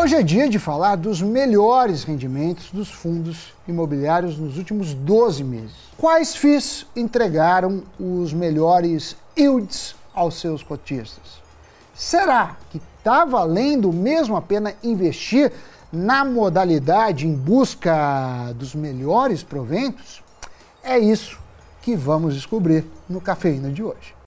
Hoje é dia de falar dos melhores rendimentos dos fundos imobiliários nos últimos 12 meses. Quais FIIs entregaram os melhores yields aos seus cotistas? Será que está valendo mesmo a pena investir na modalidade em busca dos melhores proventos? É isso que vamos descobrir no Cafeína de hoje.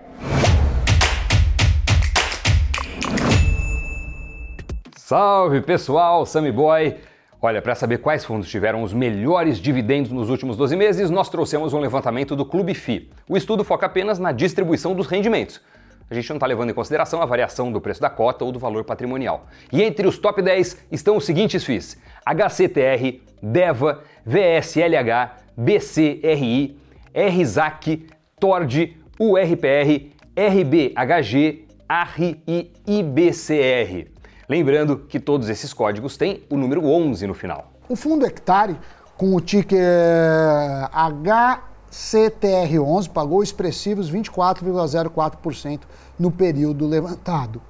Salve pessoal, Sammy Boy! Olha, para saber quais fundos tiveram os melhores dividendos nos últimos 12 meses, nós trouxemos um levantamento do Clube FI. O estudo foca apenas na distribuição dos rendimentos. A gente não está levando em consideração a variação do preço da cota ou do valor patrimonial. E entre os top 10 estão os seguintes FIIs: HCTR, DEVA, VSLH, BCRI, RZAC, TORD, URPR, RBHG, ARRI e IBCR. Lembrando que todos esses códigos têm o número 11 no final. O fundo hectare, com o ticker HCTR11, pagou expressivos 24,04% no período levantado.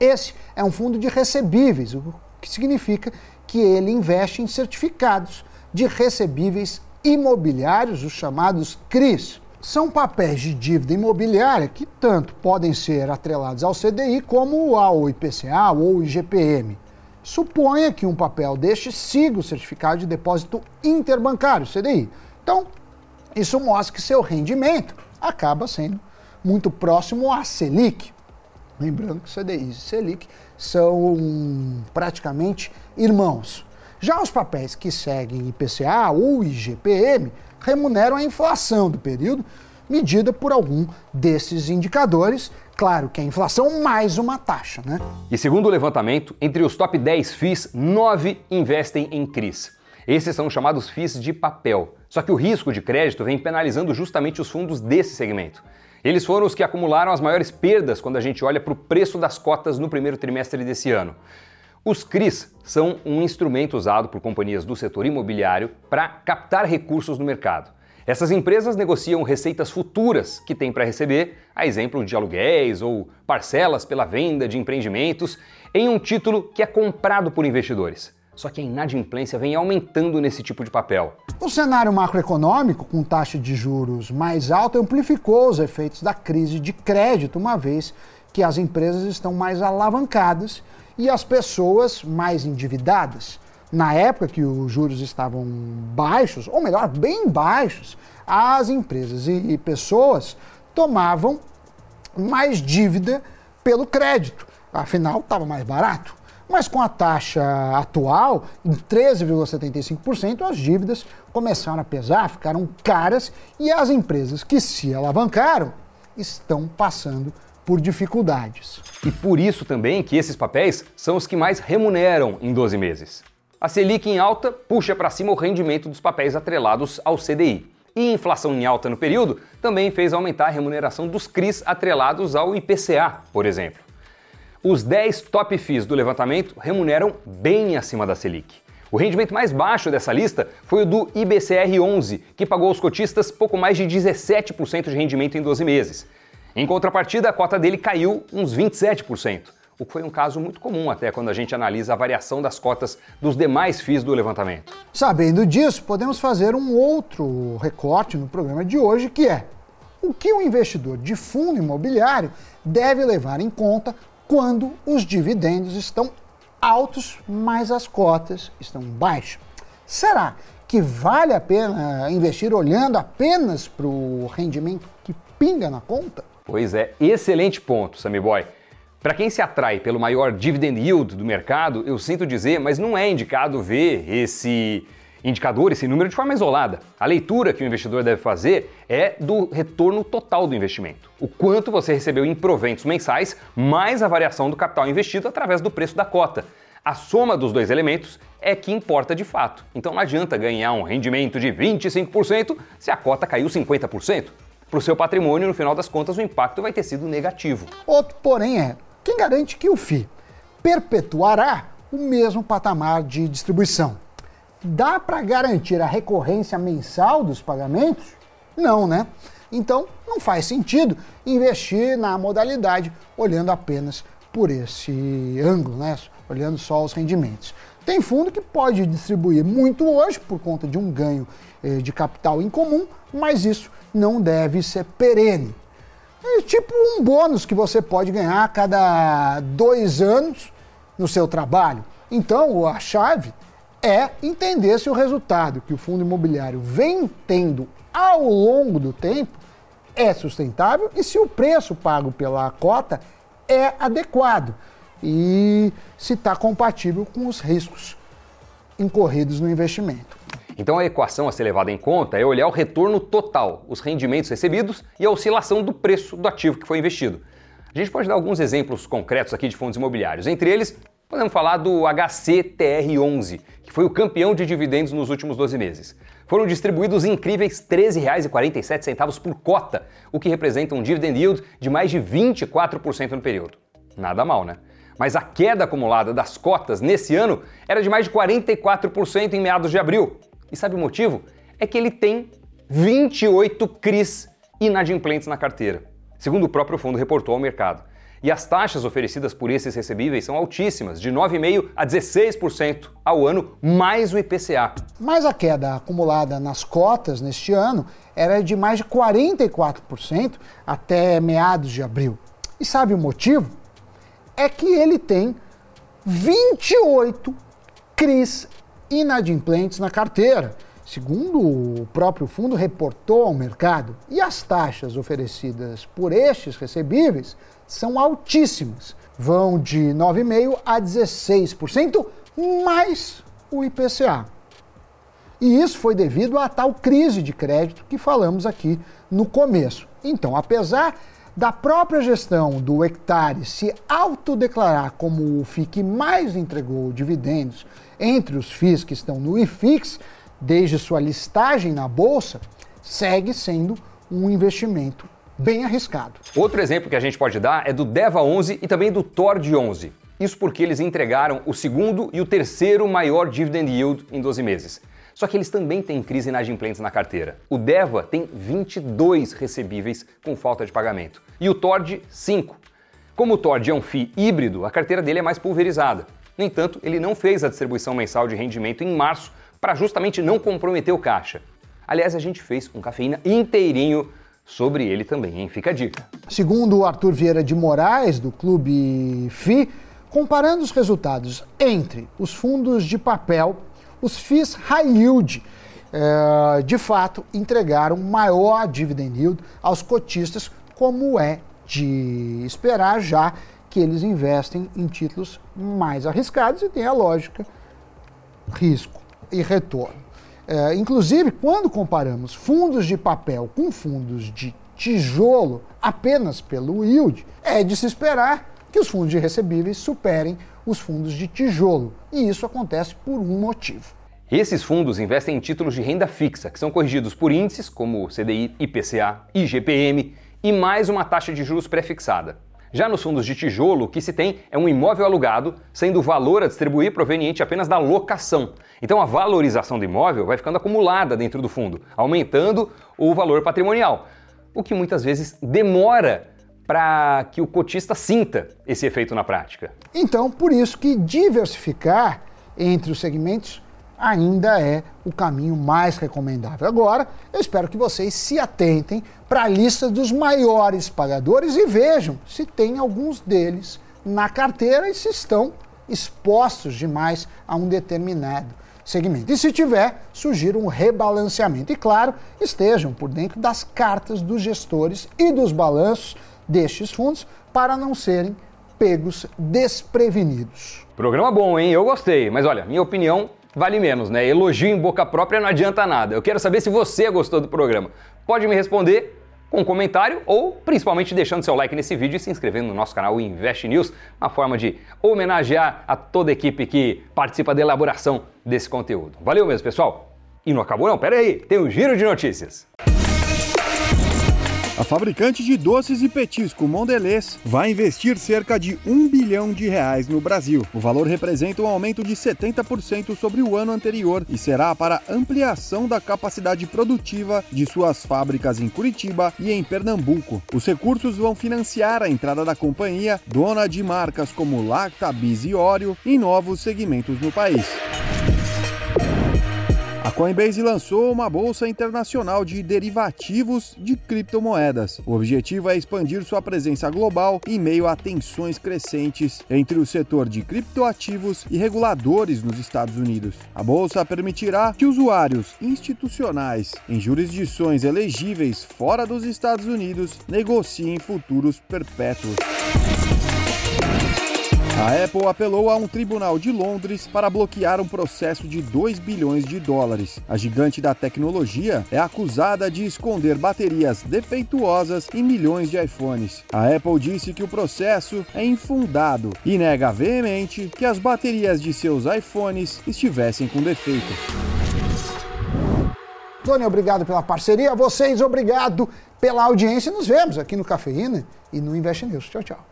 Esse é um fundo de recebíveis, o que significa que ele investe em certificados de recebíveis imobiliários, os chamados CRIs são papéis de dívida imobiliária que tanto podem ser atrelados ao CDI como ao IPCA ou IGPM. Suponha que um papel deste siga o certificado de depósito interbancário, CDI. Então, isso mostra que seu rendimento acaba sendo muito próximo à Selic. Lembrando que CDI e Selic são praticamente irmãos. Já os papéis que seguem IPCA ou IGPM remuneram a inflação do período, medida por algum desses indicadores. Claro que a inflação mais uma taxa, né? E segundo o levantamento, entre os top 10 FIIs, 9 investem em CRIs. Esses são chamados FIIs de papel. Só que o risco de crédito vem penalizando justamente os fundos desse segmento. Eles foram os que acumularam as maiores perdas quando a gente olha para o preço das cotas no primeiro trimestre desse ano. Os CRIs são um instrumento usado por companhias do setor imobiliário para captar recursos no mercado. Essas empresas negociam receitas futuras que têm para receber, a exemplo de aluguéis ou parcelas pela venda de empreendimentos, em um título que é comprado por investidores. Só que a inadimplência vem aumentando nesse tipo de papel. O cenário macroeconômico, com taxa de juros mais alta, amplificou os efeitos da crise de crédito, uma vez que as empresas estão mais alavancadas e as pessoas mais endividadas. Na época que os juros estavam baixos, ou melhor, bem baixos, as empresas e pessoas tomavam mais dívida pelo crédito, afinal estava mais barato. Mas com a taxa atual, em 13,75%, as dívidas começaram a pesar, ficaram caras e as empresas que se alavancaram estão passando por dificuldades. E por isso também que esses papéis são os que mais remuneram em 12 meses. A Selic em alta puxa para cima o rendimento dos papéis atrelados ao CDI. E inflação em alta no período também fez aumentar a remuneração dos CRIs atrelados ao IPCA, por exemplo. Os 10 top FIIs do levantamento remuneram bem acima da Selic. O rendimento mais baixo dessa lista foi o do IBCR11, que pagou aos cotistas pouco mais de 17% de rendimento em 12 meses. Em contrapartida, a cota dele caiu uns 27%, o que foi um caso muito comum até quando a gente analisa a variação das cotas dos demais FIIs do levantamento. Sabendo disso, podemos fazer um outro recorte no programa de hoje, que é o que o investidor de fundo imobiliário deve levar em conta quando os dividendos estão altos, mas as cotas estão baixas. Será que vale a pena investir olhando apenas para o rendimento que pinga na conta? Pois é, excelente ponto, Sammy Boy. Para quem se atrai pelo maior dividend yield do mercado, eu sinto dizer, mas não é indicado ver esse indicador, esse número de forma isolada. A leitura que o investidor deve fazer é do retorno total do investimento. O quanto você recebeu em proventos mensais, mais a variação do capital investido através do preço da cota. A soma dos dois elementos é que importa de fato. Então não adianta ganhar um rendimento de 25% se a cota caiu 50% para o seu patrimônio, no final das contas, o impacto vai ter sido negativo. Outro, porém, é quem garante que o FI perpetuará o mesmo patamar de distribuição. Dá para garantir a recorrência mensal dos pagamentos? Não, né? Então, não faz sentido investir na modalidade olhando apenas por esse ângulo, né? olhando só os rendimentos. Tem fundo que pode distribuir muito hoje por conta de um ganho de capital em comum, mas isso não deve ser perene. É tipo um bônus que você pode ganhar a cada dois anos no seu trabalho. Então, a chave é entender se o resultado que o fundo imobiliário vem tendo ao longo do tempo é sustentável e se o preço pago pela cota é adequado e se está compatível com os riscos incorridos no investimento. Então a equação a ser levada em conta é olhar o retorno total, os rendimentos recebidos e a oscilação do preço do ativo que foi investido. A gente pode dar alguns exemplos concretos aqui de fundos imobiliários. Entre eles, podemos falar do HCTR11, que foi o campeão de dividendos nos últimos 12 meses. Foram distribuídos incríveis R$ 13,47 por cota, o que representa um dividend yield de mais de 24% no período. Nada mal, né? Mas a queda acumulada das cotas nesse ano era de mais de 44% em meados de abril, e sabe o motivo? É que ele tem 28 CRIs inadimplentes na carteira, segundo o próprio fundo reportou ao mercado. E as taxas oferecidas por esses recebíveis são altíssimas, de 9,5% a 16% ao ano, mais o IPCA. Mas a queda acumulada nas cotas neste ano era de mais de 44% até meados de abril. E sabe o motivo? É que ele tem 28 CRIs inadimplentes na carteira, segundo o próprio fundo reportou ao mercado. E as taxas oferecidas por estes recebíveis são altíssimas, vão de 9,5% a 16%, mais o IPCA. E isso foi devido à tal crise de crédito que falamos aqui no começo. Então, apesar da própria gestão do hectare se autodeclarar como o FII que mais entregou dividendos entre os FIIs que estão no IFIX, desde sua listagem na Bolsa, segue sendo um investimento bem arriscado. Outro exemplo que a gente pode dar é do DEVA 11 e também do TORD 11. Isso porque eles entregaram o segundo e o terceiro maior dividend yield em 12 meses. Só que eles também têm crise inadimplentes na carteira. O DEVA tem 22 recebíveis com falta de pagamento e o TORD 5. Como o TORD é um FII híbrido, a carteira dele é mais pulverizada. No entanto, ele não fez a distribuição mensal de rendimento em março para justamente não comprometer o caixa. Aliás, a gente fez um cafeína inteirinho sobre ele também, hein? Fica a dica. Segundo o Arthur Vieira de Moraes, do Clube FI, comparando os resultados entre os fundos de papel, os FIIs High Yield, eh, de fato, entregaram maior dividend yield aos cotistas, como é de esperar, já que eles investem em títulos mais arriscados e tem a lógica risco e retorno. É, inclusive, quando comparamos fundos de papel com fundos de tijolo apenas pelo yield, é de se esperar que os fundos de recebíveis superem os fundos de tijolo. E isso acontece por um motivo. Esses fundos investem em títulos de renda fixa, que são corrigidos por índices como CDI, IPCA, IGPM e mais uma taxa de juros pré-fixada. Já nos fundos de tijolo, o que se tem é um imóvel alugado, sendo o valor a distribuir proveniente apenas da locação. Então a valorização do imóvel vai ficando acumulada dentro do fundo, aumentando o valor patrimonial, o que muitas vezes demora para que o cotista sinta esse efeito na prática. Então, por isso que diversificar entre os segmentos ainda é o caminho mais recomendável. Agora, eu espero que vocês se atentem para a lista dos maiores pagadores e vejam se tem alguns deles na carteira e se estão expostos demais a um determinado segmento. E se tiver, sugira um rebalanceamento. E claro, estejam por dentro das cartas dos gestores e dos balanços destes fundos para não serem pegos desprevenidos. Programa bom, hein? Eu gostei, mas olha, minha opinião vale menos, né? Elogio em boca própria não adianta nada. Eu quero saber se você gostou do programa. Pode me responder com um comentário ou principalmente deixando seu like nesse vídeo e se inscrevendo no nosso canal Invest News, uma forma de homenagear a toda a equipe que participa da elaboração desse conteúdo. Valeu mesmo, pessoal! E não acabou não, pera aí, tem um giro de notícias. A fabricante de doces e petisco Mondelez vai investir cerca de um bilhão de reais no Brasil. O valor representa um aumento de 70% sobre o ano anterior e será para ampliação da capacidade produtiva de suas fábricas em Curitiba e em Pernambuco. Os recursos vão financiar a entrada da companhia, dona de marcas como Lacta, Bis e Oreo, em novos segmentos no país. A Coinbase lançou uma bolsa internacional de derivativos de criptomoedas. O objetivo é expandir sua presença global em meio a tensões crescentes entre o setor de criptoativos e reguladores nos Estados Unidos. A bolsa permitirá que usuários institucionais em jurisdições elegíveis fora dos Estados Unidos negociem futuros perpétuos. A Apple apelou a um tribunal de Londres para bloquear um processo de 2 bilhões de dólares. A gigante da tecnologia é acusada de esconder baterias defeituosas em milhões de iPhones. A Apple disse que o processo é infundado e nega veemente que as baterias de seus iPhones estivessem com defeito. Tony, obrigado pela parceria. Vocês, obrigado pela audiência. Nos vemos aqui no Cafeína e no Invest News. Tchau, tchau.